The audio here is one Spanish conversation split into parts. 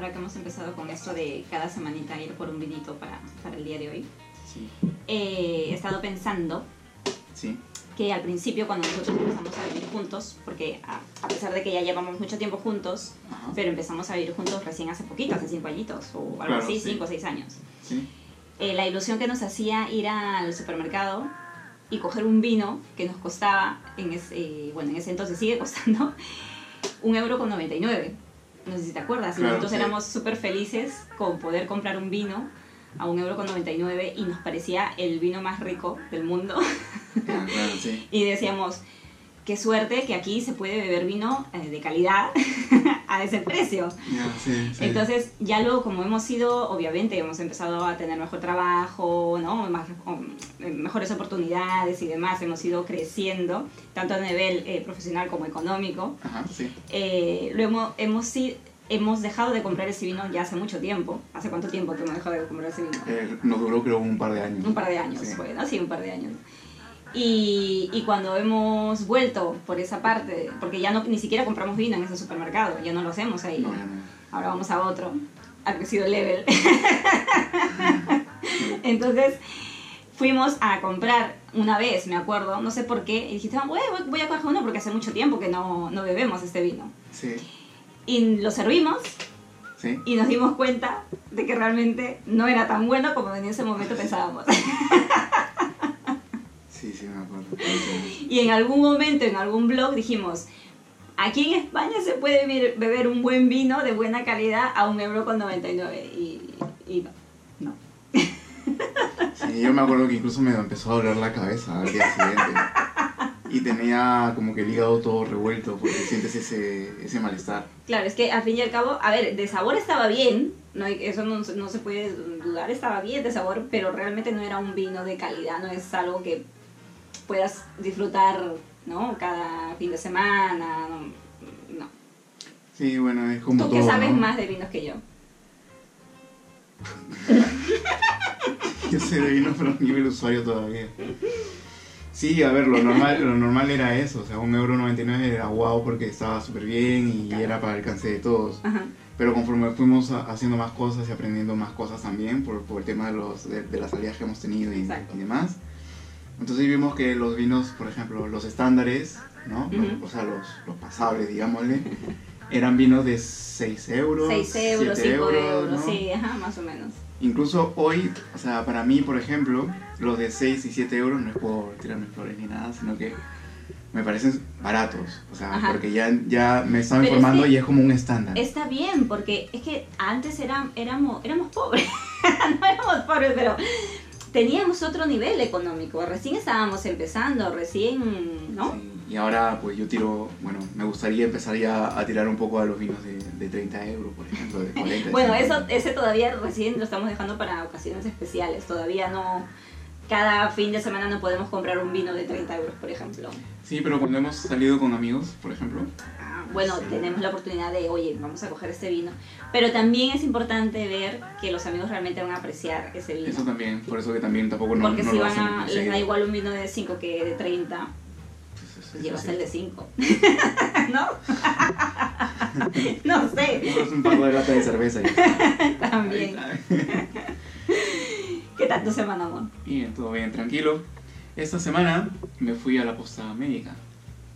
ahora que hemos empezado con esto de cada semanita ir por un vinito para, para el día de hoy, Sí. eh, he estado pensando Sí. que al principio cuando nosotros empezamos a vivir juntos, porque a, a pesar de que ya llevamos mucho tiempo juntos, Ajá. pero empezamos a vivir juntos recién hace poquito, hace cinco añitos o algo Claro, así, sí. cinco o seis años. Eh, la ilusión que nos hacía ir al supermercado y coger un vino que nos costaba, en ese, eh, bueno, en ese entonces sigue costando, un euro con 99. No sé si te acuerdas. Claro, nosotros sí. éramos súper felices con poder comprar un vino a un euro con 99 y nos parecía el vino más rico del mundo. Ah, claro, sí. Y decíamos, qué suerte que aquí se puede beber vino eh, de calidad a ese precio. Ya, sí, sí. Entonces, ya luego, como hemos ido, obviamente, hemos empezado a tener mejor trabajo, ¿no? Más- eh, mejores oportunidades y demás, hemos ido creciendo, tanto a nivel eh, profesional como económico. Ajá, sí. Eh, lo hemos, hemos, hemos dejado de comprar ese vino ya hace mucho tiempo. ¿Hace cuánto tiempo que hemos dejado de comprar ese vino? Eh, nos duró creo un par de años. Un par de años, Sí. Sí, un par de años. Y, y cuando hemos vuelto por esa parte, porque ya no, ni siquiera compramos vino en ese supermercado, ya no lo hacemos ahí. No, ya no. Ahora vamos a otro. Ha crecido el level. Entonces fuimos a comprar una vez, me acuerdo, no sé por qué, y dijiste, "Ah, voy, voy- voy a coger uno porque hace mucho tiempo que no, no bebemos este vino. Sí. Y lo servimos Sí. y nos dimos cuenta de que realmente no era tan bueno como en ese momento pensábamos. Sí, sí, me acuerdo. Y en algún momento, en algún blog, dijimos, aquí en España se puede beber- beber un buen vino de buena calidad a un euro con 99. Y, y no, no. Sí, yo me acuerdo que incluso me empezó a doler la cabeza al día siguiente. Y tenía como que el hígado todo revuelto porque sientes ese, ese malestar. Claro, es que al fin y al cabo, a ver, de sabor estaba bien, no eso no, no se puede dudar, estaba bien de sabor, pero realmente no era un vino de calidad, no es algo que puedas disfrutar, ¿no? Cada fin de semana, no. Sí, bueno, es como Tú todo, que sabes ¿no? más de vinos que yo. Yo sé de vino, pero a nivel usuario todavía. Sí, a ver, lo normal, lo normal era eso, o sea, un euro 99 era guau porque estaba súper bien y Claro. era para el alcance de todos. Ajá. Pero conforme fuimos haciendo más cosas y aprendiendo más cosas también, por, por el tema de, los, de, de las salidas que hemos tenido y, y demás, entonces vimos que los vinos, por ejemplo, los estándares, ¿no? Ujú. o sea, los, los pasables, digámosle, eran vinos de 6 euros, 6 euros, 7 5 euros, ¿no? sí, ajá, más o menos. Incluso hoy, o sea, para mí, por ejemplo, los de 6 y 7 euros no es por tirarme flores ni nada, sino que me parecen baratos. O sea, Ajá. porque ya, ya me estaba Pero es informando que y es como un estándar. Está bien, porque es que antes eran, éramos, éramos pobres, no éramos pobres, pero teníamos otro nivel económico, recién estábamos empezando, recién, ¿no? Sí, Y ahora, pues yo tiro, bueno, me gustaría empezar ya a tirar un poco a los vinos de, de 30 euros, por ejemplo, de 40. Bueno, 50. eso, ese todavía recién lo estamos dejando para ocasiones especiales, todavía no, cada fin de semana no podemos comprar un vino de 30 euros, por ejemplo. Sí, pero cuando hemos salido con amigos, por ejemplo, Bueno, tenemos la oportunidad de, oye, vamos a coger este vino, pero también es importante ver que los amigos realmente van a apreciar ese vino. eso también, por eso que también tampoco no, Porque no si lo van hacen a, les da igual un vino de 5 que de 30, Pues llevas sí. el de 5. ¿No? no sé, Compras un par de latas de cerveza y... también. ¿Qué tal tu semana, amor? Bien, todo bien, tranquilo. Esta semana me fui a la posta médica.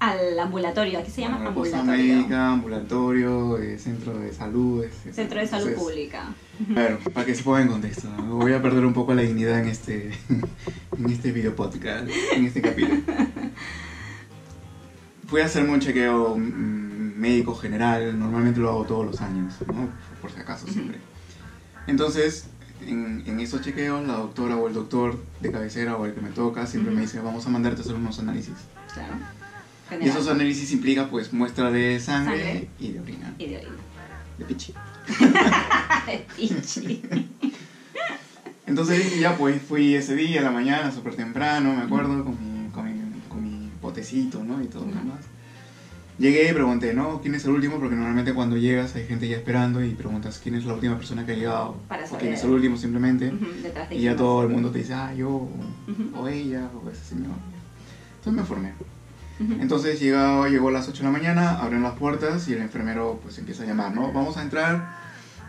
Al ambulatorio, aquí se llama Bueno, ambulatorio. médica, ambulatorio, eh, centro de salud. etc. Centro de Salud Entonces, Pública. Ver, para que se ponga en contexto, ¿no? voy a perder un poco la dignidad en este, en este video podcast, en este capítulo. Fui a hacerme un chequeo mm, médico general, normalmente lo hago todos los años, ¿no? por si acaso siempre. Entonces, en, en estos chequeos, la doctora o el doctor de cabecera o el que me toca siempre me dice, vamos a mandarte a hacer unos análisis. Claro. Y General. esos análisis implica pues muestra de sangre, Sangre. y de orina, Y de orina. de pichi. Pichi. Entonces ya pues fui ese día a la mañana, súper temprano, me acuerdo, con mi, con mi, con mi potecito, ¿no? Y todo lo demás. Llegué y pregunté, ¿no? ¿Quién es el último? Porque normalmente cuando llegas hay gente ya esperando y preguntas quién es la última persona que ha llegado. Para o saber. quién es el último simplemente. Detrás de Y ya todo el mundo te dice, ah, yo, o, Ujú. o ella, o ese señor. Entonces me formé. Entonces llegó, llegó a las 8 de la mañana, abren las puertas y el enfermero pues empieza a llamar, ¿no? Vamos a entrar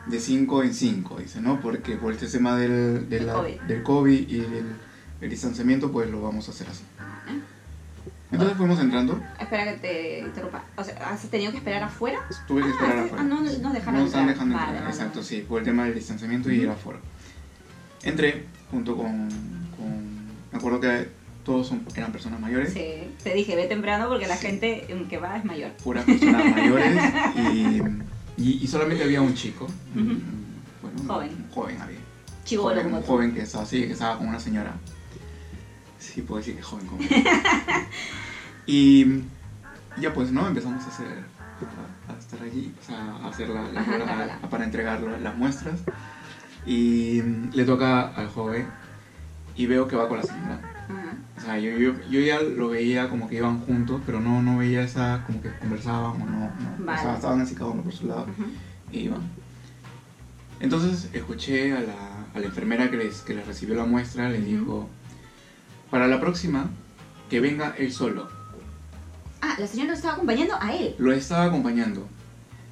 de 5 en 5, dice, ¿no? Porque por este tema del, de Del la- COVID. del COVID y el, el distanciamiento, pues lo vamos a hacer así. Entonces fuimos entrando, Espera que te interrumpa. O sea, ¿has tenido que esperar afuera? tuve que Ah, esperar ah, afuera. no, no nos dejaron No están entrar. dejando Vale, entrar, vale, exacto, vale. sí, por el tema del distanciamiento y el aforo. Entré junto con, con- Me acuerdo que todos son- eran personas mayores, Sí, te dije, ve temprano porque la gente mm, que va es mayor. puras personas mayores y, y- y solamente había un chico. Ujú. un- bueno, Joven. un joven había. Chivolo joven, un joven que estaba así, que estaba con una señora. Sí, puedo decir que joven como. Y ya pues, ¿no? Empezamos a hacer, a, a estar allí, o sea, a hacer la, la Ajá, la a- cola. para entregar la- las muestras. Y le toca al joven y veo que va con la señora. O sea, yo, yo, yo ya lo veía como que iban juntos, pero no, no veía esa, como que conversaban o no. no. O Vale. sea, estaban así cada uno por su lado y iban. Entonces escuché a la, a la enfermera que les, que les recibió la muestra, les dijo, para la próxima, que venga él solo. Ah, la señora nos estaba acompañando a él. Lo estaba acompañando.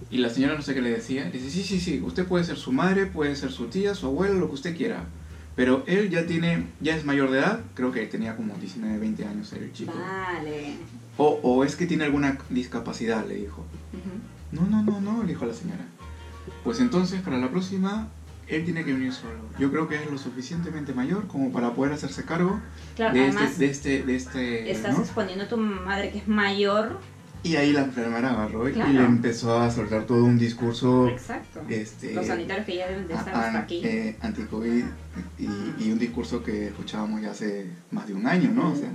Y la señora no sé qué le decía. Le dice, sí, sí, sí, usted puede ser su madre, puede ser su tía, su abuela, lo que usted quiera. Pero él ya tiene, ya es mayor de edad, creo que tenía como 19, 20 años el chico. Vale. O, o es que tiene alguna discapacidad, le dijo. Ujú. No, no, no, no, le dijo la señora. Pues entonces, para la próxima, él tiene que venir solo. Yo creo que es lo suficientemente mayor como para poder hacerse cargo Claro, de, además este, de este, de este, estás ¿no? exponiendo a tu madre que es mayor. Y ahí la enfermera agarró y le empezó a soltar todo un discurso Exacto. este, Los sanitarios que ya deben de estar an- aquí. eh, anti-COVID y, y un discurso que escuchábamos ya hace más de un año, ¿no? O sea,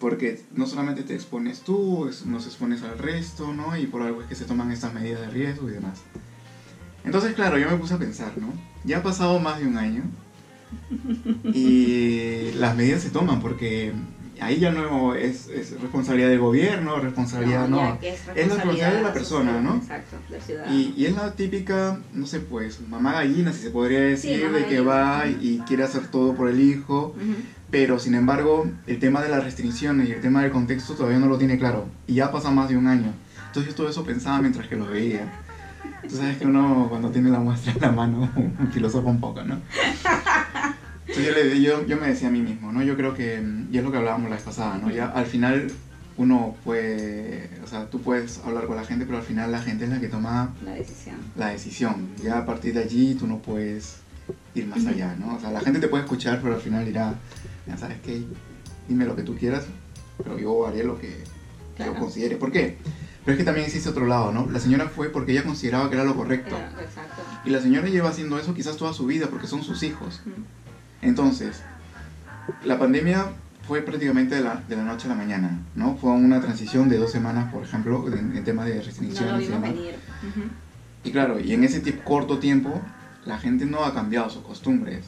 porque no solamente te expones tú, nos expones al resto, ¿no? Y por algo es que se toman estas medidas de riesgo y demás. Entonces, claro, yo me puse a pensar, ¿no? Ya ha pasado más de un año y las medidas se toman porque ahí ya no es, es responsabilidad del gobierno, responsabilidad, no. ya que es, la responsabilidad de la persona, social, ¿no? Exacto, del ciudadano. Y, y es la típica, no sé, pues, mamá gallina, si se podría decir, mamá de que va y quiere hacer todo por el hijo, Ujú. pero sin embargo, el tema de las restricciones y el tema del contexto todavía no lo tiene claro. Y ya pasa más de un año. Entonces yo todo eso pensaba mientras que lo veía. Tú sabes que uno cuando tiene la muestra en la mano, filosofa un poco, ¿no? Yo, le- yo, yo me decía a mí mismo, ¿no? Yo creo que, y es lo que hablábamos la vez pasada, ¿no? Ya al final uno puede, o sea, tú puedes hablar con la gente, pero al final la gente es la que toma La decisión. la decisión. Ya a partir de allí tú no puedes ir más allá, ¿no? O sea, la gente te puede escuchar, pero al final dirá, ya sabes qué, dime lo que tú quieras, pero yo haré lo que Claro. yo considere. ¿Por qué? Pero es que también existe otro lado, ¿no? La señora fue porque ella consideraba que era lo correcto. Claro, exacto. Y la señora lleva haciendo eso quizás toda su vida porque son sus hijos. Ujú. Entonces, la pandemia fue prácticamente de la, de la noche a la mañana, ¿no? Fue una transición de dos semanas, por ejemplo, en, en temas de No restricciones. lo y demás. venir. Ujú. Y claro, y en ese corto tiempo, la gente no ha cambiado sus costumbres.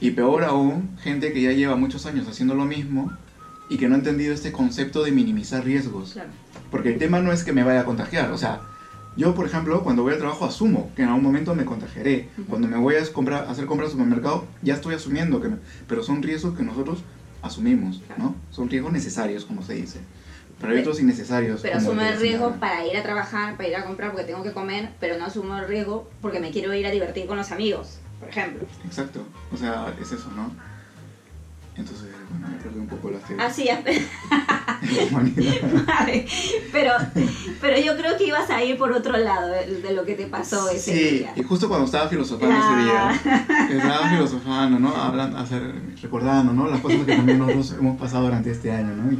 Y peor aún, gente que ya lleva muchos años haciendo lo mismo y que no ha entendido este concepto de minimizar riesgos. Claro. Porque el tema no es que me vaya a contagiar, o sea, yo por ejemplo, cuando voy al trabajo asumo que en algún momento me contagiaré. Cuando me voy a comprar, a hacer compras al supermercado, ya estoy asumiendo que me- pero son riesgos que nosotros asumimos. ¿no? Son riesgos necesarios, como se dice. Pero hay otros innecesarios. Pero asumo el riesgo para ir a trabajar, para ir a comprar porque tengo que comer, pero no asumo el riesgo porque me quiero ir a divertir con los amigos, por ejemplo. Exacto, o sea, es eso, ¿no? Entonces, bueno, me perdí un poco la fe Ah, sí, la humanidad. Vale, pero, pero yo creo que ibas a ir por otro lado de, de lo que te pasó ese Sí, día. y justo cuando estaba filosofando Ah. ese día, que estaba filosofando, ¿no? Hablando, hacer, recordando, ¿no? Las cosas que también nosotros hemos pasado durante este año, ¿no?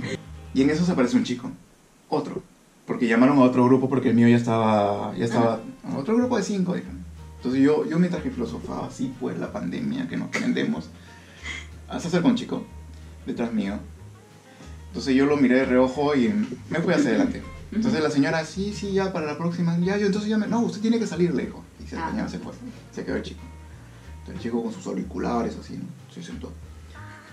Y, en eso se aparece un chico, otro, porque llamaron a otro grupo porque el mío ya estaba, ya estaba, a otro grupo de cinco, dijeron. Entonces yo, yo mientras que filosofaba, así pues la pandemia que nos prendemos, se acerca un chico detrás mío. Entonces yo lo miré de reojo y me fui hacia adelante. Entonces la señora, sí, sí, ya para la próxima, ya yo, entonces ya me, no, usted tiene que salir, le dijo. Y se, Ah. se fue, se quedó el chico. Entonces el chico con sus auriculares, así, ¿no? Se sentó.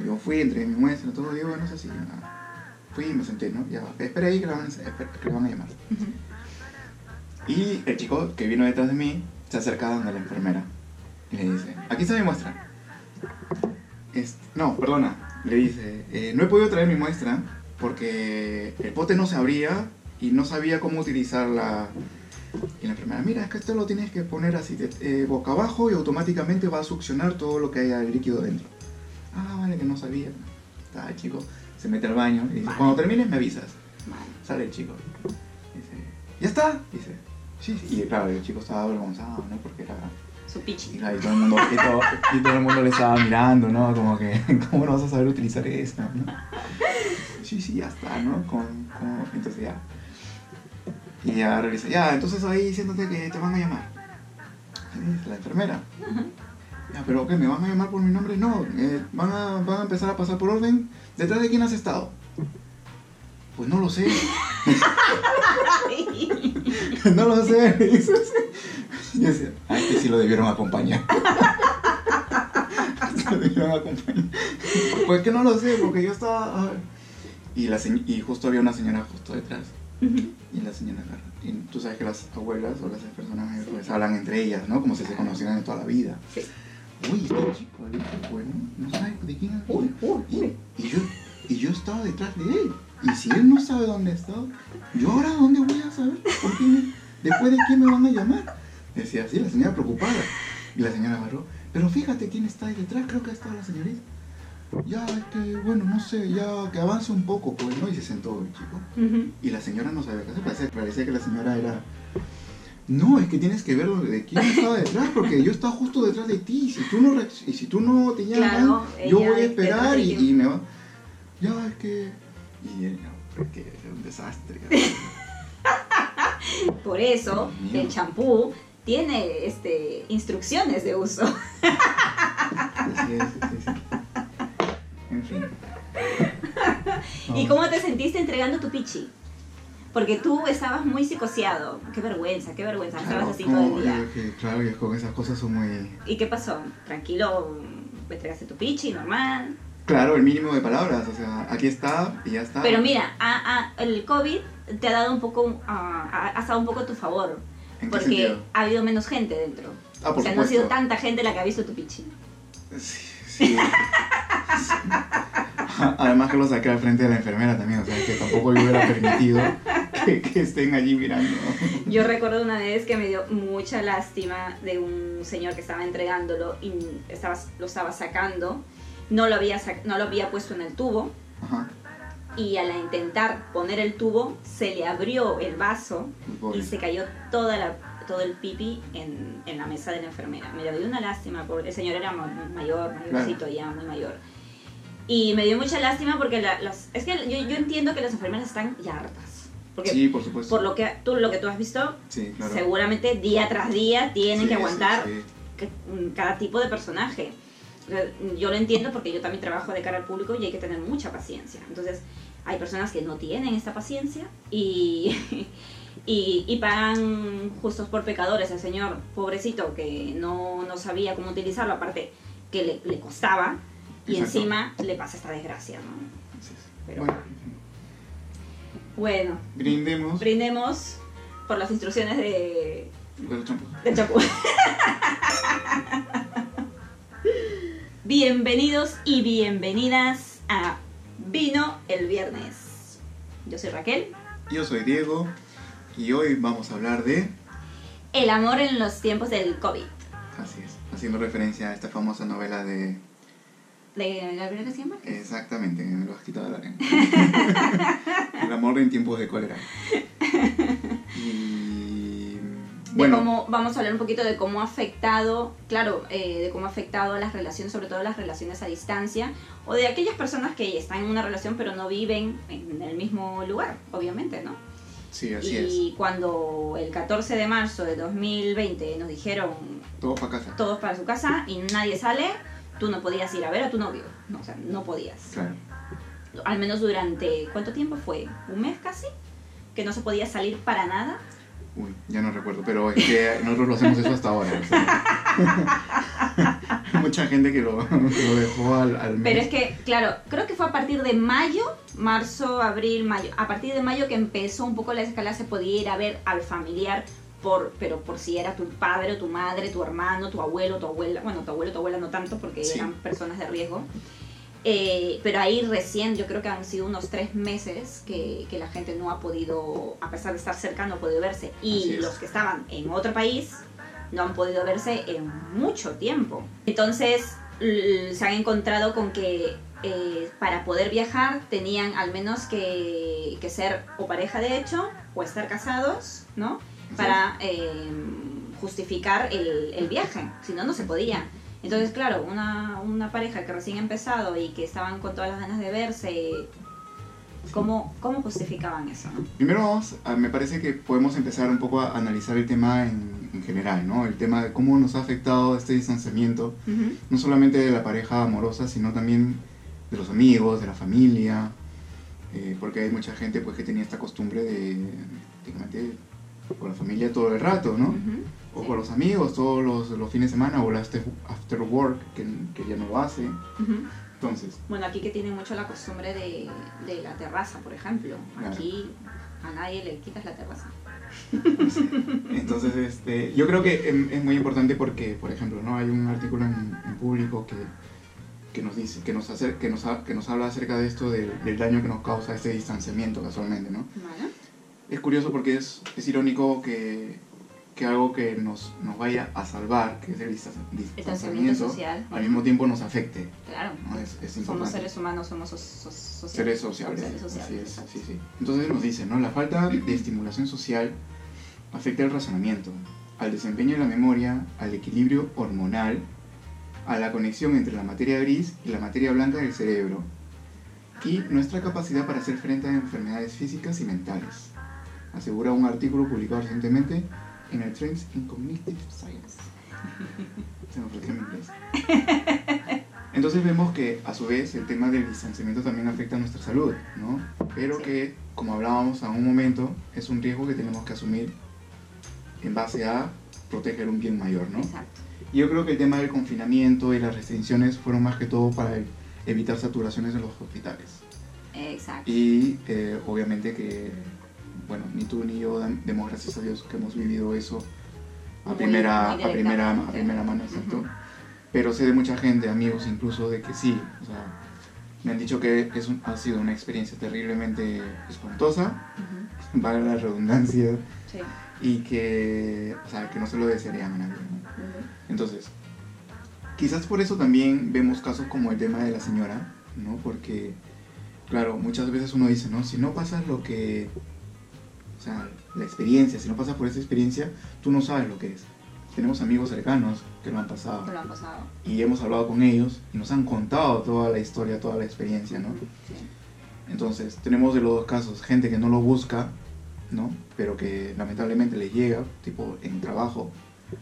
Yo fui, entre mi muestra, todo, digo, no sé si, ah, fui y me senté, ¿no? Ya, espera ahí que le van, a- van a llamar. Y el chico que vino detrás de mí se acerca donde la enfermera y le dice, aquí está mi muestra. Este, no, perdona, le dice, "Eh, no he podido traer mi muestra porque el pote no se abría y no sabía cómo utilizar la, Y la enfermera, mira, es que esto lo tienes que poner así, de- eh, boca abajo y automáticamente va a succionar todo lo que haya de líquido dentro. Ah, vale, que no sabía. Está el chico, se mete al baño y dice, Vale. cuando termines me avisas. Vale. Sale el chico. Dice, ¿ya está? Dice, sí, sí. Y claro, el chico estaba avergonzado, ¿no? Porque era... Su pichi. y todo, el mundo, y, todo, y todo el mundo le estaba mirando, ¿no? Como que, ¿cómo no vas a saber utilizar eso? ¿no? Sí, sí, ya está, ¿no? Con, con- entonces ya. Y ya regresa, ya, entonces ahí siéntate que te van a llamar. La enfermera. Ya, pero ¿qué? ¿Me van a llamar por mi nombre? No, eh, van, a, van a empezar a pasar por orden. ¿Detrás de quién has estado? Pues no lo sé. no lo sé. yo decía, ah, que sí lo debieron acompañar. Lo debieron acompañar. Pues que no lo sé, porque yo estaba... Y, la y justo había una señora justo detrás. Y la señora. Y tú sabes que las abuelas o las personas mayores pues, hablan entre ellas, ¿no? Como si se conocieran de toda la vida. Sí. Uy, este chico, bueno, no sabe de quién es. Uy, uy, uy. Y, y yo, y yo estaba detrás de él. Y si él no sabe dónde estaba, ¿yo ahora dónde voy a saber? ¿Por qué me- ¿Después de quién me van a llamar? Decía así, la señora preocupada. Y la señora agarró, pero fíjate quién está ahí detrás, creo que está la señorita. Ya, es que, bueno, no sé, ya que avance un poco, pues, ¿no? Y se sentó el chico. Y la señora no sabía qué hacer, parecía, parecía que la señora era... No, es que tienes que ver de quién estaba detrás, porque yo estaba justo detrás de ti, y si tú no, y si tú no te llaman, Claro, yo voy a esperar y, me va... Ya, es que... Y él, no, pero es un desastre. Por eso el champú tiene este, instrucciones de uso. Así es, sí, sí. En fin. ¿Y cómo te sentiste entregando tu pichi? Porque tú estabas muy psicoseado. Qué vergüenza, qué vergüenza. Claro, Estabas así todo el día. que, claro, y con esas cosas son muy... ¿Y qué pasó? Tranquilo, me entregaste tu pichi, normal. Claro, el mínimo de palabras, o sea, aquí está y ya está. Pero mira, a- a- el COVID te ha dado un poco, ah, ha, ha estado un poco a tu favor. ¿En qué Porque sentido? ha habido menos gente dentro. Ah, por o sea, no ha sido tanta gente la que ha visto tu pichi. Sí, sí. Además que lo saqué al frente de la enfermera también, o sea, que tampoco yo hubiera permitido que, que estén allí mirando. Yo recuerdo una vez que me dio mucha lástima de un señor que estaba entregándolo y estaba, lo estaba sacando, no lo, había no lo había puesto en el tubo Ajá, y al intentar poner el tubo se le abrió el vaso y se cayó toda la, todo el pipi en, en la mesa de la enfermera. Me dio una lástima porque el señor era ma- mayor, mayorcito ya, muy mayor. Y me dio mucha lástima porque la- las, es que yo, yo entiendo que las enfermeras están ya hartas. Porque Sí, por supuesto. por lo que tú, lo que tú has visto, Sí, claro. seguramente día tras día tienen Sí, que aguantar mm, cada tipo de personaje. Yo lo entiendo porque yo también trabajo de cara al público y hay que tener mucha paciencia. Entonces, hay personas que no tienen esta paciencia y, y, y pagan justos por pecadores. El señor, pobrecito, que no, no sabía cómo utilizarlo, aparte que le, le costaba, y Exacto. encima le pasa esta desgracia, ¿no? Pero- Bueno, Bueno, brindemos brindemos por las instrucciones de, champú. del chapú. Bienvenidos y bienvenidas a Vino el Viernes. Yo soy Raquel. Yo soy Diego y hoy vamos a hablar de... El amor en los tiempos del COVID. Así es, haciendo referencia a esta famosa novela de... ¿De Gabriel García Márquez? Exactamente, me lo has quitado de la lengua. el amor en tiempos de cólera. Y... De Bueno, cómo, vamos a hablar un poquito de cómo ha afectado, claro, eh, de cómo ha afectado a las relaciones, sobre todo las relaciones a distancia, o de aquellas personas que están en una relación pero no viven en el mismo lugar, obviamente, ¿no? sí, así es. y cuando el 14 de marzo de 2020 nos dijeron Todo para casa. todos para su casa y nadie sale, tú no podías ir a ver a tu novio. No, o sea, no podías. Claro. Al menos durante, ¿cuánto tiempo fue? ¿Un mes casi? Que no se podía salir para nada. Uy, ya no recuerdo, pero es que nosotros lo hacemos eso hasta ahora. mucha gente que lo, que lo dejó al, al mes. Pero es que, claro, creo que fue a partir de mayo, marzo, abril, mayo. A partir de mayo que empezó un poco la escala, se podía ir a ver al familiar, por, pero por si era tu padre o tu madre, tu hermano, tu abuelo, tu abuela. Bueno, tu abuelo, tu abuela no tanto porque Sí. eran personas de riesgo. Eh, pero ahí recién, yo creo que han sido unos tres meses que, que, la gente no ha podido, a pesar de estar cerca, no ha podido verse. Y los que estaban en otro país no han podido verse en mucho tiempo. Entonces se han encontrado con que eh, para poder viajar tenían al menos que, que, ser o pareja de hecho o estar casados, ¿no? Para eh, justificar el, el viaje, si no, no se podía. Entonces, claro, una, una pareja que recién ha empezado y que estaban con todas las ganas de verse, ¿cómo, cómo justificaban eso? Primero vamos, me parece que podemos empezar un poco a analizar el tema en, en general, ¿no? El tema de cómo nos ha afectado este distanciamiento, no solamente de la pareja amorosa, sino también de los amigos, de la familia, eh, porque hay mucha gente pues que tenía esta costumbre de, prácticamente, con la familia todo el rato, ¿no? O con los amigos todos los, los, fines de semana o el after, after work que, que, ya no lo hace. Entonces. Bueno, aquí que tienen mucho la costumbre de, de la terraza, por ejemplo. Aquí a nadie le quitas la terraza. Entonces, este, yo creo que es, muy importante porque, por ejemplo, ¿no? hay un artículo en, en público que, que, nos dice, que nos, hace, que, nos, que nos habla acerca de esto, del, del daño que nos causa este distanciamiento casualmente. ¿no? Es curioso porque es, es irónico que que algo que nos, nos vaya a salvar, que es el distanciamiento, social. al mismo tiempo nos afecte. Claro. ¿no? Es, es somos seres humanos, somos so so sociales. Seres sociables. Seres sociales. Así es, sí, sí. Entonces nos dice, ¿no? La falta de estimulación social afecta el razonamiento, al desempeño de la memoria, al equilibrio hormonal, a la conexión entre la materia gris y la materia blanca del cerebro, y nuestra capacidad para hacer frente a enfermedades físicas y mentales, asegura un artículo publicado recientemente en el Trends in Cognitive Science. Se me ofreció en inglés. Entonces vemos que a su vez el tema del distanciamiento también afecta a nuestra salud, ¿no? Pero sí. que, como hablábamos a un momento, es un riesgo que tenemos que asumir en base a proteger un bien mayor, ¿no? Exacto. Yo creo que el tema del confinamiento y las restricciones fueron más que todo para evitar saturaciones en los hospitales. Exacto. Y eh, obviamente que bueno, ni tú ni yo demos gracias a Dios que hemos vivido eso a, primera, a, primera, a primera mano, exacto. Pero sé de mucha gente, amigos incluso, de que sí, o sea, me han dicho que es un- ha sido una experiencia terriblemente espantosa, Ujú. vale la redundancia, Sí. y que, o sea, que no se lo desearían a nadie. Entonces, quizás por eso también vemos casos como el tema de la señora, ¿no? Porque, claro, muchas veces uno dice, ¿no? Si no pasas lo que, o sea, la experiencia, si no pasas por esa experiencia, tú no sabes lo que es. Tenemos amigos cercanos que lo han pasado Que lo han pasado. y hemos hablado con ellos y nos han contado toda la historia, toda la experiencia, ¿no? Sí. Entonces, tenemos de los dos casos, gente que no lo busca, ¿no? Pero que lamentablemente le llega, tipo en trabajo.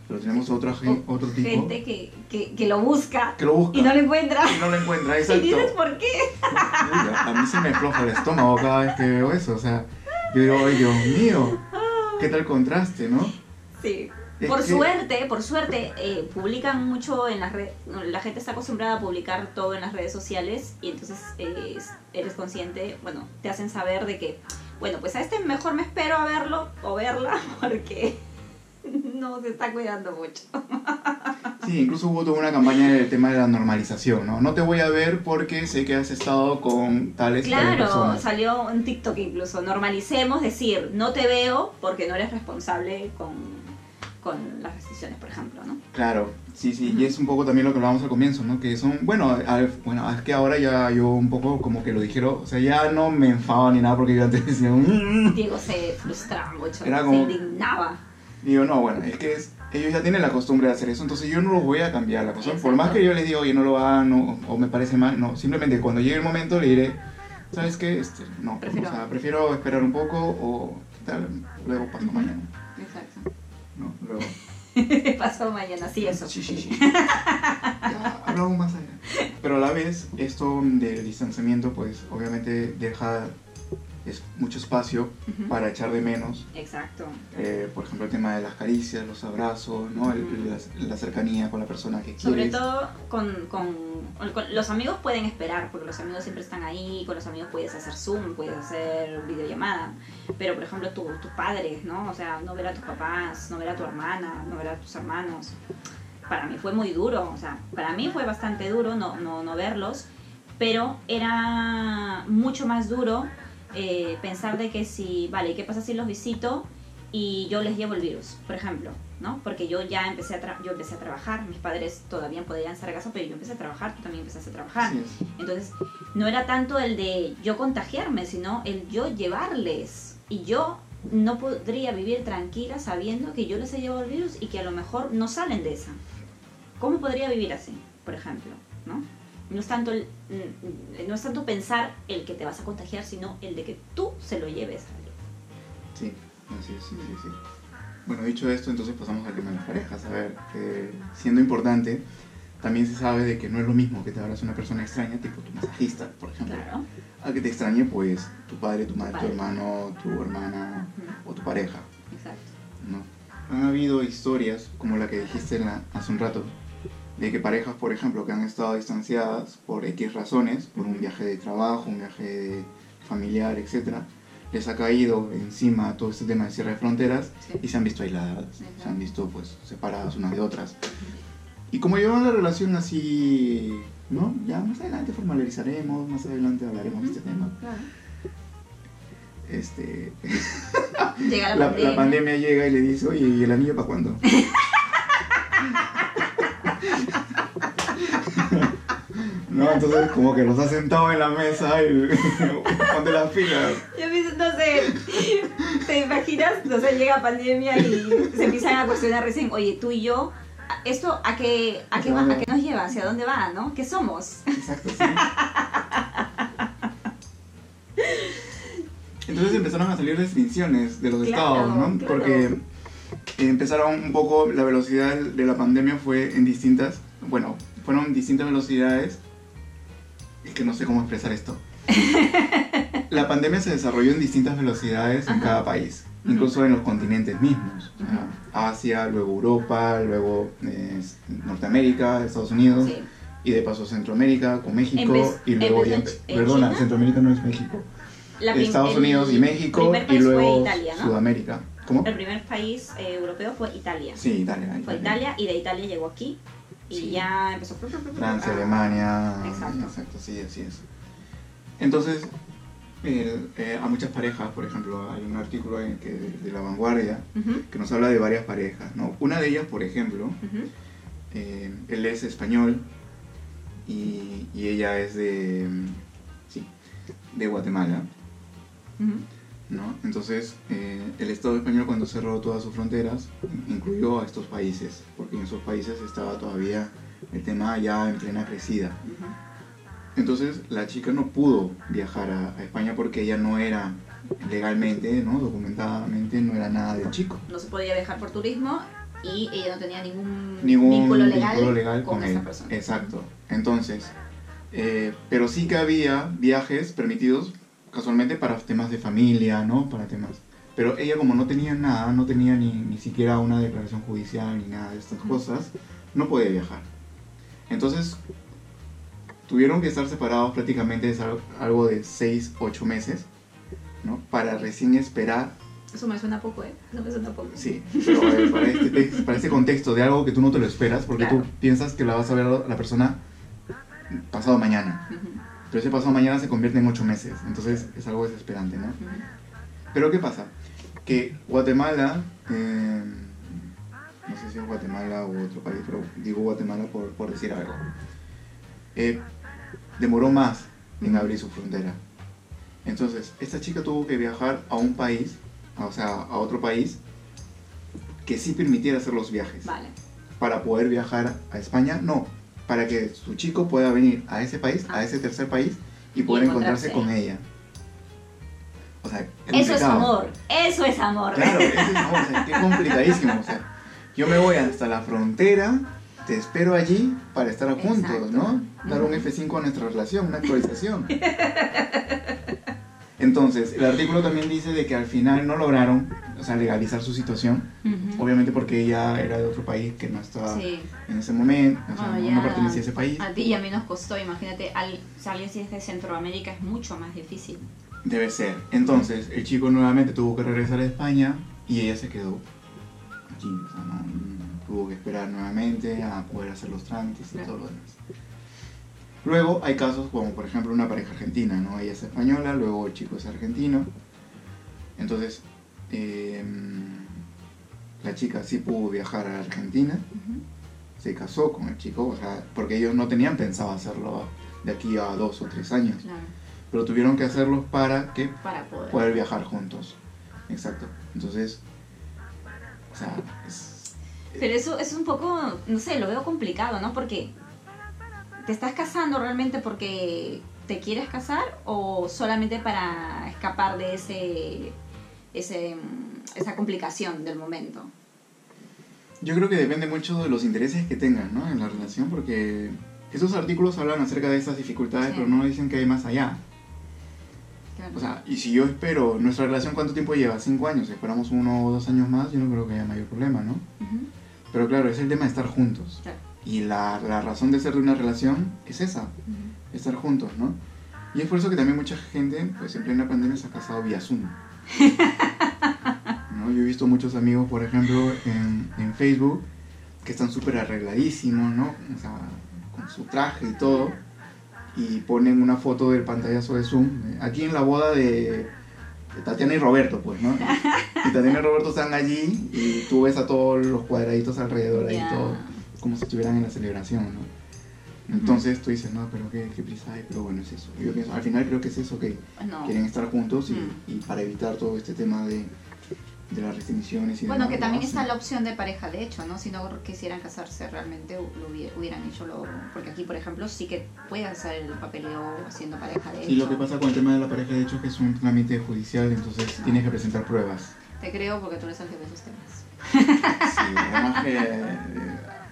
Pero tenemos otra, gen- O otro tipo Gente que, que, que lo busca que lo busca y no lo encuentra. y no lo encuentra, Y exacto. dices, ¿por qué? A mí se me afloja el estómago cada vez que veo eso, o sea, yo digo, ay Dios mío, qué tal contraste, ¿no? Sí. Es Por que- suerte, por suerte, eh, publican mucho en las redes. La gente está acostumbrada a publicar todo en las redes sociales y entonces eh, eres consciente, bueno, te hacen saber de que, bueno, pues a este mejor me espero a verlo o verla porque no se está cuidando mucho. Sí, incluso hubo toda una campaña del tema de la normalización, ¿no? No te voy a ver porque sé que has estado con tales, tales Claro, personas. salió un TikTok incluso. Normalicemos decir, no te veo porque no eres responsable con, con las restricciones, por ejemplo, ¿no? Claro, sí, sí, y es un poco también lo que hablábamos al comienzo, ¿no? Que son, bueno, al- bueno, es que ahora ya yo un poco como que lo dijeron, o sea, ya no me enfado ni nada porque yo antes decía, "Mm". Diego se frustraba mucho, Era se como- indignaba. digo, no, bueno, es que es- ellos ya tienen la costumbre de hacer eso, entonces yo no los voy a cambiar la costumbre. Por más que yo les diga, oye, no lo hagan o, o me parece mal, no, simplemente cuando llegue el momento le diré, ¿sabes qué? Este, no, Prefiero- o sea, prefiero esperar un poco o ¿qué tal? luego paso mañana, Exacto. ¿no? Luego. Pasó mañana, sí, eso. Sí, sí, sí. Ya, hablamos más allá. Pero a la vez, esto del distanciamiento, pues obviamente deja es mucho espacio Ujú. para echar de menos, Exacto. eh, por ejemplo, el tema de las caricias, los abrazos, ¿no? El- Ujú. la, la cercanía con la persona que Sobre quieres. todo con, con, con- los amigos pueden esperar, porque los amigos siempre están ahí, con los amigos puedes hacer Zoom, puedes hacer videollamada, pero por ejemplo tu- tus padres, ¿no? O sea, no ver a tus papás, no ver a tu hermana, no ver a tus hermanos. Para mí fue muy duro, o sea, para mí fue bastante duro no, no, no verlos, pero era mucho más duro eh, pensar de que si, vale, ¿qué pasa si los visito y yo les llevo el virus, por ejemplo? ¿no? Porque yo ya empecé a, tra- yo empecé a trabajar, mis padres todavía podían estar a casa, pero yo empecé a trabajar, tú también empezaste a trabajar. Es. Entonces, no era tanto el de yo contagiarme, sino el yo llevarles. Y yo no podría vivir tranquila sabiendo que yo les he llevado el virus y que a lo mejor no salen de esa. ¿Cómo podría vivir así, por ejemplo? ¿no? No, es tanto el- mm, no es tanto pensar el que te vas a contagiar, sino el de que tú se lo lleves a alguien. Sí, así es, sí, sí, sí. Bueno, dicho esto, entonces pasamos al tema de las parejas. A ver, eh, siendo importante, también se sabe de que no es lo mismo que te hablas una persona extraña, tipo tu masajista, por ejemplo, Claro. a que te extrañe, pues, tu padre, tu madre, tu padre. hermano, tu hermana Ujú. o tu pareja, Exacto. ¿no? Han habido historias, como la que dijiste la- hace un rato, de que parejas, por ejemplo, que han estado distanciadas por X razones, por un viaje de trabajo, un viaje de familiar, etcétera, les ha caído encima todo este tema de cierre de fronteras Sí. y se han visto aisladas, Exacto. se han visto pues separadas unas de otras. Y como llevan la relación así, ¿no? Ya más adelante formalizaremos, más adelante hablaremos de este tema. Claro. Este, Llega la, la, pandemia. la pandemia llega y le dice, oye, ¿y el anillo para cuándo? no, entonces como que los ha sentado en la mesa y ponte las pilas. Yo pienso, no sé, ¿te imaginas? No sé, llega pandemia y se empiezan a cuestionar recién, oye, tú y yo, ¿esto a qué, a qué, va, a qué nos lleva? ¿Hacia dónde va? ¿No? ¿Qué somos? Exacto, sí. Entonces empezaron a salir restricciones de los Claro, estados, ¿no? claro. Porque empezaron un poco, la velocidad de la pandemia fue en distintas, bueno, fueron distintas velocidades. Que no sé cómo expresar esto. La pandemia se desarrolló en distintas velocidades en Ajá. cada país, incluso en los continentes mismos. Asia, luego Europa, luego eh, Norteamérica, Estados Unidos Sí. y de paso Centroamérica con México En vez- y luego en ya en perdona, China. Centroamérica no es México. La Estados el Unidos y México y luego Italia, ¿no? Sudamérica. ¿Cómo? El primer país eh, europeo fue Italia. Sí, Italia. Fue Italia y de Italia llegó aquí y Sí. ya empezó... Francia, Alemania. Exacto. Exacto, sí, así es. Entonces, el- eh, a muchas parejas, por ejemplo, hay un artículo en que, de La Vanguardia que nos habla de varias parejas, ¿no? Una de ellas, por ejemplo, eh, él es español y, y ella es de, mm, sí, de Guatemala. ¿No? Entonces, eh, el Estado español cuando cerró todas sus fronteras incluyó a estos países, porque en esos países estaba todavía el tema ya en plena crecida. Entonces, la chica no pudo viajar a, a España porque ella no era legalmente, ¿no? Documentadamente, no era nada del chico. No se podía viajar por turismo y ella no tenía ningún, ningún vínculo legal, vínculo legal con, con, esa él. persona. Exacto. Entonces, eh, pero sí que había viajes permitidos casualmente para temas de familia, ¿no? Para temas. Pero ella como no tenía nada, no tenía ni, ni siquiera una declaración judicial ni nada de estas cosas, no podía viajar. Entonces, tuvieron que estar separados prácticamente es algo- de 6, 8 meses, ¿no? Para recién esperar Eso me suena poco, ¿eh? Eso me suena poco. Sí, pero eh, para, este, para este contexto de algo que tú no te lo esperas, porque Claro. tú piensas que la vas a ver a la persona pasado mañana, Ujú, pero ese pasado mañana se convierte en ocho meses, entonces es algo desesperante, ¿no? Pero ¿qué pasa? Que Guatemala, eh, no sé si es Guatemala u otro país, pero digo Guatemala por, por decir algo, eh, demoró más en abrir su frontera. Entonces, esta chica tuvo que viajar a un país, o sea, a otro país, que sí permitiera hacer los viajes. Vale. Para poder viajar a España, no. Para que su chico pueda venir a ese país, Ah. a ese tercer país, y poder encontrarse con ella. O sea, Eso es amor. Eso es amor. Claro, ese es amor, o sea, qué complicadísimo. O sea, yo me voy hasta la frontera, te espero allí para estar juntos, Exacto. ¿no? Dar un Ujú. F5 a nuestra relación, una actualización. Entonces, el artículo también dice de que al final no lograron, o sea, legalizar su situación, Ujú. obviamente porque ella era de otro país que no estaba Sí. en ese momento, o sea, Bueno, no, pertenecía a ese país. A ti y a mí nos costó, imagínate, al, si alguien si es de Centroamérica es mucho más difícil. Debe ser. Entonces, el chico nuevamente tuvo que regresar a España y ella se quedó allí. O sea, no, no- tuvo que esperar nuevamente a poder hacer los trámites y Claro. todo lo demás. Luego hay casos como por ejemplo una pareja argentina, ¿no? Ella es española, luego el chico es argentino. Entonces, eh, la chica sí pudo viajar a Argentina, se casó con el chico, o sea, porque ellos no tenían pensado hacerlo de aquí a dos o tres años, Claro, pero tuvieron que hacerlo para que para poder. poder viajar juntos. Exacto. Entonces, o sea, es, Pero eso es un poco, no sé, lo veo complicado, ¿no? Porque te estás casando realmente porque te quieres casar o solamente para escapar de ese, ese esa complicación del momento. Yo creo que depende mucho de los intereses que tengan ¿no? en la relación, porque esos artículos hablan acerca de esas dificultades, Sí. pero no dicen que hay más allá. Claro. O sea, y si yo espero, nuestra relación cuánto tiempo lleva, cinco años, esperamos uno o dos años más, yo no creo que haya mayor problema, ¿no? Ujú, Pero claro, es el tema de estar juntos. claro. Y la, la razón de ser de una relación es esa, Ujú. estar juntos, ¿no? Y es por eso que también mucha gente, pues en plena pandemia se ha casado vía Zoom. ¿No? Yo he visto muchos amigos, por ejemplo, en, en Facebook, que están súper arregladísimos, ¿no? O sea, con su traje y todo, y ponen una foto del pantallazo de Zoom. eh, Aquí en la boda de, Tatiana y Roberto, pues, ¿no? Y Tatiana y Roberto están allí y tú ves a todos los cuadraditos alrededor ahí, todo, como si estuvieran en la celebración, ¿no? Entonces tú dices, no, pero qué, qué prisa hay, pero bueno, es eso. Yo pienso, al final creo que es eso, que No. quieren estar juntos y, Mm. y para evitar todo este tema de, de las restricciones y Bueno, demás, que también está la opción de pareja, de hecho, ¿no? Si no quisieran casarse realmente, lo hubi- hubieran hecho lo... Porque aquí, por ejemplo, sí que pueden hacer el papeleo siendo pareja de hecho. Sí, lo que pasa con el tema de la pareja de hecho es que es un trámite judicial, entonces tienes que presentar pruebas. Te creo porque tú eres el jefe de esos temas. Sí, además que eh,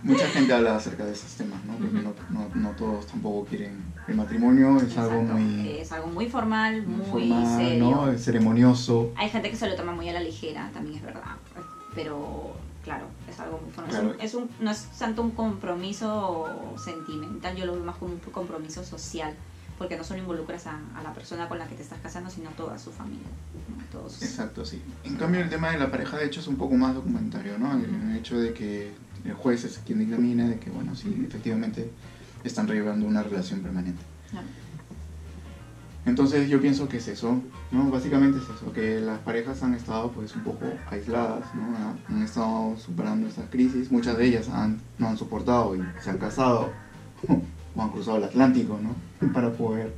mucha gente habla acerca de esos temas, ¿no? Porque Ujú. no, no, no todos tampoco quieren. El matrimonio es algo Exacto. muy, Es algo muy formal, muy formal, serio. ¿no? Es ceremonioso. Hay gente que se lo toma muy a la ligera, también es verdad. Pero, claro, es algo muy formal. Claro. Es un, es un- no es tanto un compromiso sentimental, yo lo veo más como un compromiso social. Porque no solo involucras a, a la persona con la que te estás casando, sino toda su familia. Todos Exacto, sí. En cambio, el tema de la pareja, de hecho, es un poco más documentario, ¿no? El, el hecho de que el juez es quien dictamina de que, bueno, sí, efectivamente están llevando una relación permanente. Entonces, yo pienso que es eso, ¿no? Básicamente es eso, que las parejas han estado, pues, un poco aisladas, ¿no? Ha- Han estado superando esta crisis. Muchas de ellas han, no han soportado y se han casado o han cruzado el Atlántico, ¿no? Para poder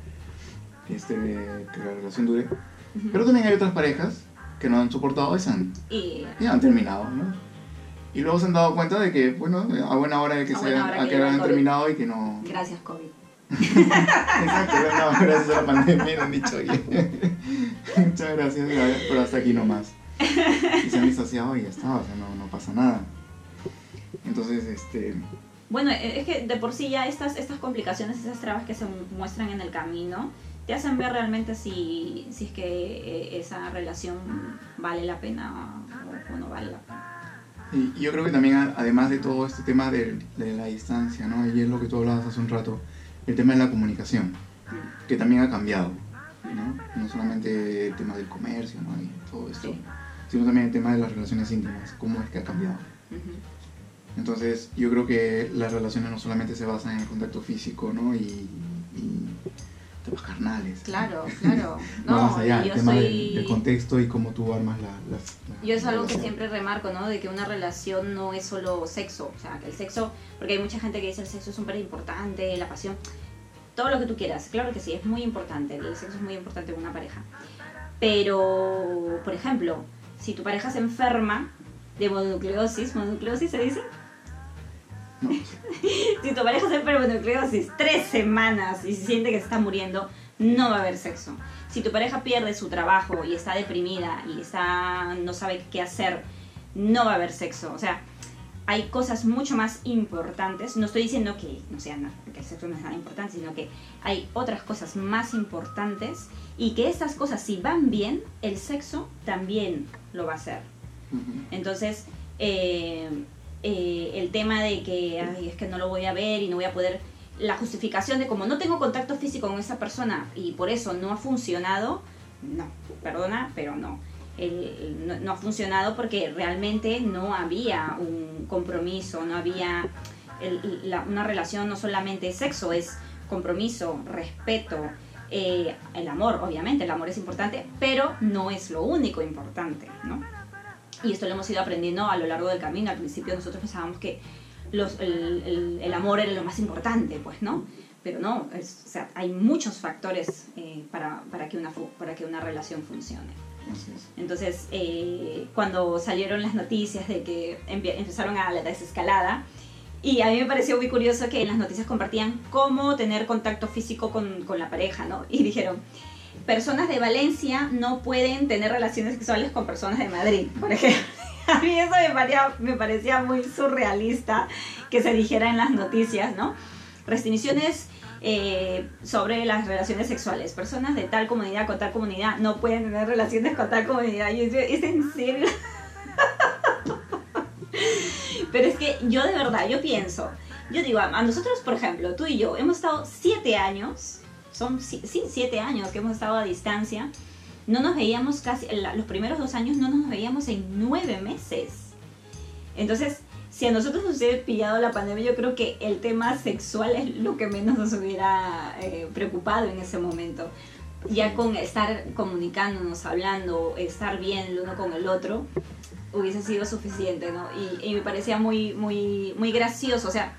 este, que la relación dure. Pero también hay otras parejas que no han soportado y se han, Y y han terminado, ¿no? Y luego se han dado cuenta de que, bueno, a buena hora de que, A se que que COVID. terminado y que no... gracias, COVID. Exacto, gracias a la pandemia han dicho oye. Muchas gracias, pero hasta aquí nomás. Y se han distanciado y ya está, o sea, no, no pasa nada. Entonces, este... Bueno, eh, es que de por sí ya estas, estas complicaciones, esas trabas que se muestran en el camino, te hacen ver realmente si, si es que eh, esa relación vale la pena o, o no vale la pena. Y y yo creo que también, a- además de todo este tema de, de la distancia, ¿no? Y es lo que tú hablabas hace un rato, el tema de la comunicación, que también ha cambiado, ¿no? No solamente el tema del comercio, ¿no? Y todo esto, Sí. sino también el tema de las relaciones íntimas, cómo es que ha cambiado. Entonces, yo creo que las relaciones no solamente se basan en el contacto físico, ¿no? Y, y temas carnales. Claro, claro. No, más allá, el tema soy... del contexto y cómo tú armas la, las... la- Yo es algo que siempre remarco, ¿no? De que una relación no es solo sexo. O sea, que el sexo, porque hay mucha gente que dice el sexo es súper importante, la pasión, todo lo que tú quieras. Claro que sí, es muy importante. El sexo es muy importante en una pareja. Pero, por ejemplo, si tu pareja se enferma de mononucleosis, ¿mononucleosis se dice? No, Si tu pareja se enferma de tres semanas y se siente que se está muriendo, no va a haber sexo. Si tu pareja pierde su trabajo y está deprimida y está no sabe qué hacer, no va a haber sexo. O sea, hay cosas mucho más importantes. No estoy diciendo que no sea que el sexo no es nada importante, sino que hay otras cosas más importantes y que estas cosas si van bien, el sexo también lo va a hacer. Entonces, eh, eh, el tema de que "Ay, es que no lo voy a ver y no voy a poder, la justificación de como no tengo contacto físico con esa persona y por eso no ha funcionado, no, perdona, pero no. No, ha funcionado porque realmente no había un compromiso, no había una relación no solamente sexo, es compromiso, respeto, eh, el amor, obviamente, el amor es importante, pero no es lo único importante, ¿no? Y esto lo hemos ido aprendiendo a lo largo del camino. Al principio nosotros pensábamos que los, el, el, amor era lo más importante, pues, ¿no? Pero no, o sea, hay muchos factores eh, para, para, que una, para que una relación funcione. Entonces, eh, cuando salieron las noticias de que empezaron a la desescalada, y a mí me pareció muy curioso que en las noticias compartían cómo tener contacto físico con, con la pareja, ¿no? Y dijeron, personas de Valencia no pueden tener relaciones sexuales con personas de Madrid, por ejemplo. A mí eso me parecía, me parecía muy surrealista que se dijera en las noticias, ¿no? Restricciones eh, sobre las relaciones sexuales. Personas de tal comunidad con tal comunidad no pueden tener relaciones con tal comunidad. Y ¿es en serio? Pero es que yo de verdad, yo pienso, yo digo, a nosotros, por ejemplo, tú y yo, hemos estado siete años, son sí, siete años que hemos estado a distancia, no nos veíamos casi, los primeros dos años no nos veíamos en nueve meses. Entonces, si a nosotros nos hubiera pillado la pandemia, yo creo que el tema sexual es lo que menos nos hubiera eh, preocupado en ese momento. Ya con estar comunicándonos, hablando, estar bien el uno con el otro, hubiese sido suficiente, ¿no? Y, y me parecía muy, muy, muy gracioso, o sea,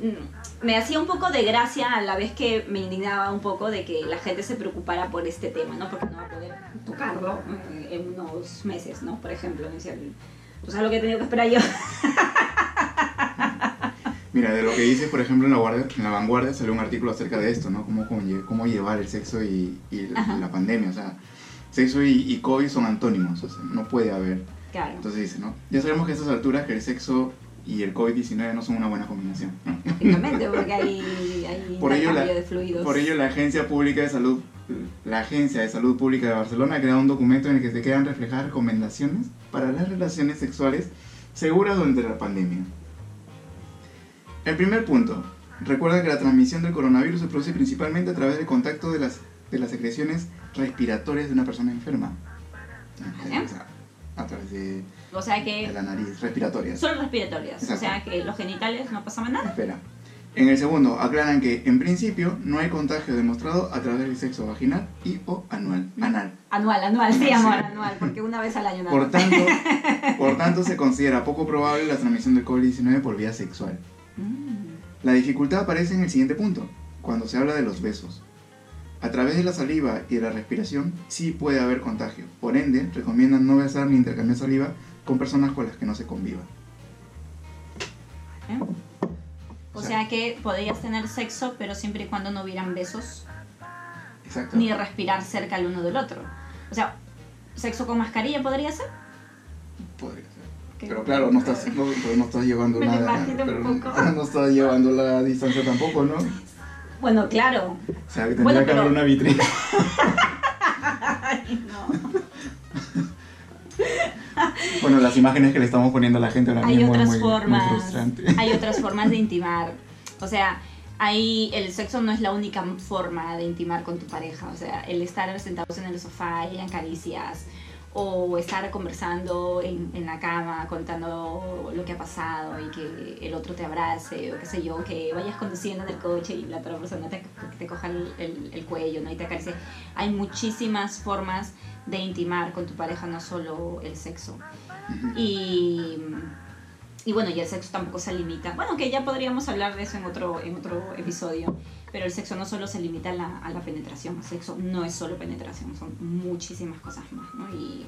mm, me hacía un poco de gracia a la vez que me indignaba un poco de que la gente se preocupara por este tema, ¿no? Porque no va a poder tocarlo eh, en unos meses, ¿no? Por ejemplo, me decía, pues es lo que he tenido que esperar yo. Mira, de lo que dices, por ejemplo, en la, guardia, en la vanguardia salió un artículo acerca de esto, ¿no? Cómo, cómo, llevar el sexo y, la, pandemia. O sea, sexo y, y, COVID son antónimos, o sea, no puede haber. Claro. Entonces dice, ¿no? Ya sabemos que a estas alturas que el sexo y el COVID-19 no son una buena combinación. Exactamente, porque hay, hay por ello, la, de fluidos. Por ello, la Agencia Pública de Salud, la Agencia de Salud Pública de Barcelona ha creado un documento en el que se quedan reflejadas recomendaciones para las relaciones sexuales seguras durante la pandemia. El primer punto. Recuerda que la transmisión del coronavirus se produce principalmente a través del contacto de las, de las secreciones respiratorias de una persona enferma. a través de, o sea que la nariz, respiratorias. Solo respiratorias. O sea que los genitales no pasaban nada. Espera. En el segundo, aclaran que en principio no hay contagio demostrado a través del sexo vaginal y o anual. Anal. Anual, anual, sí, amor, anual, porque una vez al año nada por tanto, por tanto, se considera poco probable la transmisión del COVID-19 por vía sexual. Mm. La dificultad aparece en el siguiente punto, cuando se habla de los besos. A través de la saliva y de la respiración sí puede haber contagio. Por ende, recomiendan no besar ni intercambiar saliva con personas con las que no se conviva. O, sea, que podrías tener sexo, pero siempre y cuando no hubieran besos. Exacto. Ni respirar cerca el uno del otro. O sea, ¿sexo con mascarilla podría ser? Podría ser. Pero claro, no estás, no, no estás llevando nada. Pero no estás llevando la distancia tampoco, ¿no? Bueno, claro. O sea, que tendría que haber una vitrina. Ay, no. Bueno, las imágenes que le estamos poniendo a la gente ahora hay mismo otras muy, formas, muy Hay otras formas de intimar. O sea, ahí el sexo no es la única forma de intimar con tu pareja. O sea, el estar sentados en el sofá y en caricias o estar conversando en, en, la cama contando lo que ha pasado y que el otro te abrace o qué sé yo, que vayas conduciendo en el coche y la otra persona te, te coja el, el, el, cuello ¿no? y te acaricie. Hay muchísimas formas de intimar con tu pareja, no solo el sexo. Y, y bueno, y el sexo tampoco se limita. Bueno, que ya podríamos hablar de eso en otro, en otro episodio, pero el sexo no solo se limita a la, a la penetración, el sexo no es solo penetración, son muchísimas cosas más, ¿no? Y,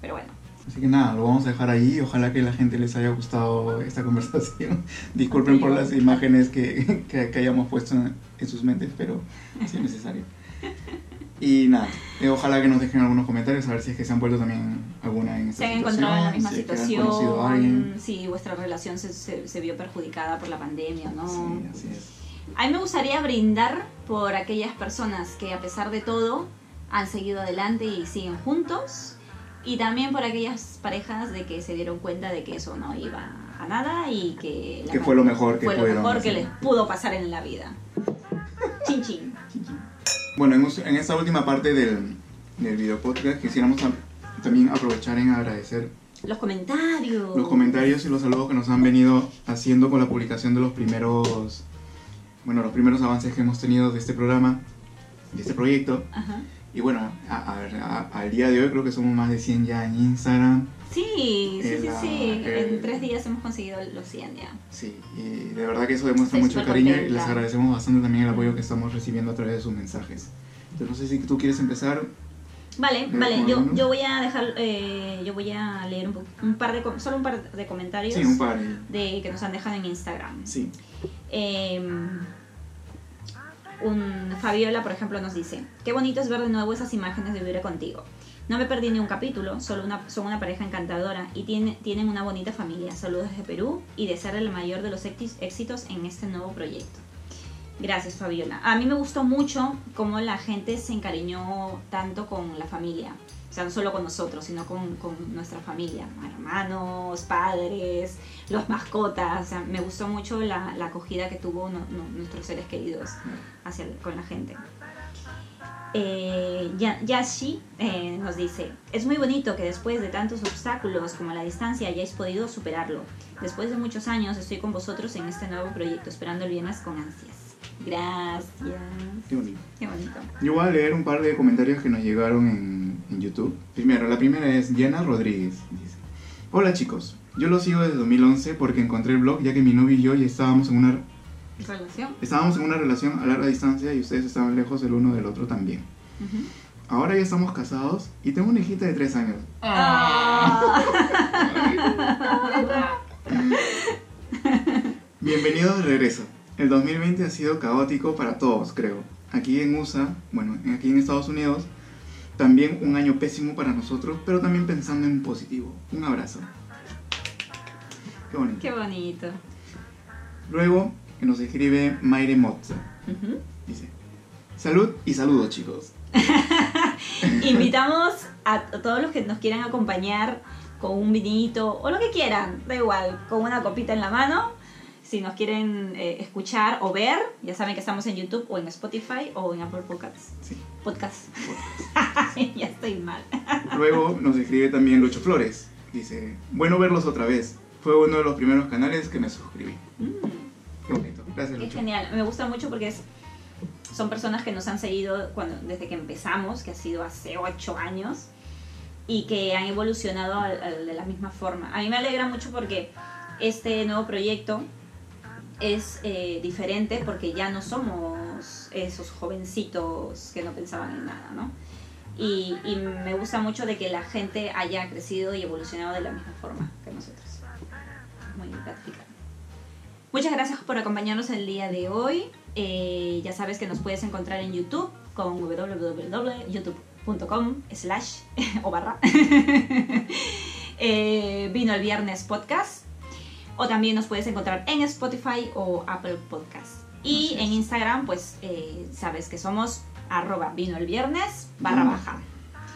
pero bueno. Así que nada, lo vamos a dejar ahí. Ojalá que la gente les haya gustado esta conversación. Disculpen por las imágenes que, que, que hayamos puesto en, en, sus mentes, pero sí es necesario. Y nada, eh, ojalá que nos dejen algunos comentarios a ver si es que se han vuelto también alguna en esta Se han encontrado en la misma si situación, si vuestra relación se, se, se, vio perjudicada por la pandemia, ¿no? Sí, así es. A mí me gustaría brindar por aquellas personas que a pesar de todo han seguido adelante y siguen juntos. Y también por aquellas parejas de que se dieron cuenta de que eso no iba a nada y que, que fue lo mejor que, fue lo mejor que les pudo pasar en la vida. Chin chin. Bueno, en, en, esta última parte del, del video podcast quisiéramos a, también aprovechar en agradecer los comentarios. Los comentarios y los saludos que nos han venido haciendo con la publicación de los primeros bueno, los primeros avances que hemos tenido de este programa, de este proyecto. Ajá. Y bueno, a, a ver, a- al día de hoy creo que somos más de 100 ya en Instagram. Sí, sí, Eh, sí, la- sí. eh, En tres días hemos conseguido los 100 ya. Sí, y de verdad que eso demuestra Estoy mucho cariño y les agradecemos bastante también el apoyo que estamos recibiendo a través de sus mensajes. Entonces no sé si tú quieres empezar. Vale, Eh, vale, ¿cómo yo, yo voy a dejar, eh, yo voy a leer un, un par de, solo un par de comentarios Sí, un par. y- de que nos han dejado en Instagram. Sí, Eh, un Fabiola, por ejemplo, nos dice, qué bonito es ver de nuevo esas imágenes de Vivir contigo. No me perdí ni un capítulo, solo una, son una pareja encantadora y tiene, tienen una bonita familia. Saludos desde Perú y desearle el mayor de los éxi- éxitos en este nuevo proyecto. Gracias, Fabiola. A mí me gustó mucho cómo la gente se encariñó tanto con la familia. O sea, no solo con nosotros, sino con, con nuestra familia. Hermanos, padres, los mascotas. O sea, me gustó mucho la, acogida que tuvo nuestros seres queridos hacia, con la gente. Eh, Ya- Yashi eh, nos dice, es muy bonito que después de tantos obstáculos como la distancia hayáis podido superarlo. Después de muchos años estoy con vosotros en este nuevo proyecto, esperando el viernes con ansias. Gracias. qué bonito. Qué bonito. Yo voy a leer un par de comentarios que nos llegaron en, en YouTube. Primero, la primera es Diana Rodríguez. Dice, Hola chicos, yo lo sigo desde 2011 porque encontré el blog ya que mi novio y yo ya estábamos en una Relación. Estábamos en una relación a larga distancia y ustedes estaban lejos el uno del otro también. Ahora ya estamos casados y tengo una hijita de 3 años. Ah. Bienvenidos de regreso. El 2020 ha sido caótico para todos, creo. Aquí en USA, bueno, aquí en Estados Unidos, también un año pésimo para nosotros, pero también pensando en positivo. Un abrazo. Qué bonito. Qué bonito. Luego nos escribe Mayre Motza. Ujú. Dice, salud y saludos chicos. Invitamos a todos los que nos quieran acompañar con un vinito o lo que quieran, da igual, con una copita en la mano. Si nos quieren eh, escuchar o ver, ya saben que estamos en YouTube o en Spotify o en Apple Podcasts. Sí. Podcast. ya estoy mal. Luego nos escribe también Lucho Flores. Dice, bueno verlos otra vez. Fue uno de los primeros canales que me suscribí. Mm, Qué bonito. Gracias, Lucho. genial. Me gusta mucho porque es, son personas que nos han seguido cuando, desde que empezamos, que ha sido hace ocho años, y que han evolucionado al- al- de la misma forma. A mí me alegra mucho porque este nuevo proyecto es eh, diferente porque ya no somos esos jovencitos que no pensaban en nada, ¿no? Y, y me gusta mucho de que la gente haya crecido y evolucionado de la misma forma que nosotros. Muy gratificante. Muchas gracias por acompañarnos el día de hoy. Eh, ya sabes que nos puedes encontrar en YouTube con www.youtube.com slash o barra eh, Vino el Viernes Podcast. O también nos puedes encontrar en Spotify o Apple Podcast. Y en Instagram, pues eh, sabes que somos arroba vino el viernes barra baja.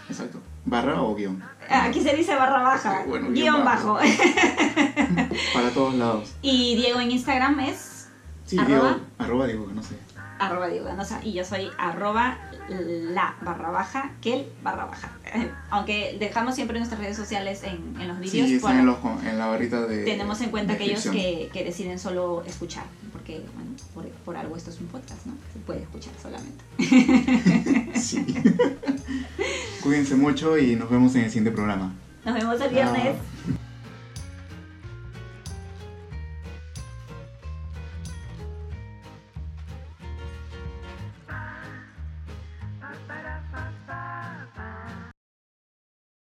Exacto. ¿Barra o guion? Aquí se dice barra baja, Bueno, guion guion bajo. bajo. Para todos lados. y Diego en Instagram es Sí, Arroba. Diego. Arroba Diego, no sé. arroba Diego Ganosa y yo soy arroba la barra baja, que el barra baja. Aunque dejamos siempre nuestras redes sociales en, en los vídeos, Sí, están en, los en la barrita de. tenemos en cuenta aquellos que, que deciden solo escuchar, porque bueno, por, por algo esto es un podcast, ¿no? Se puede escuchar solamente. Sí. Cuídense mucho y nos vemos en el siguiente programa. Nos vemos el viernes.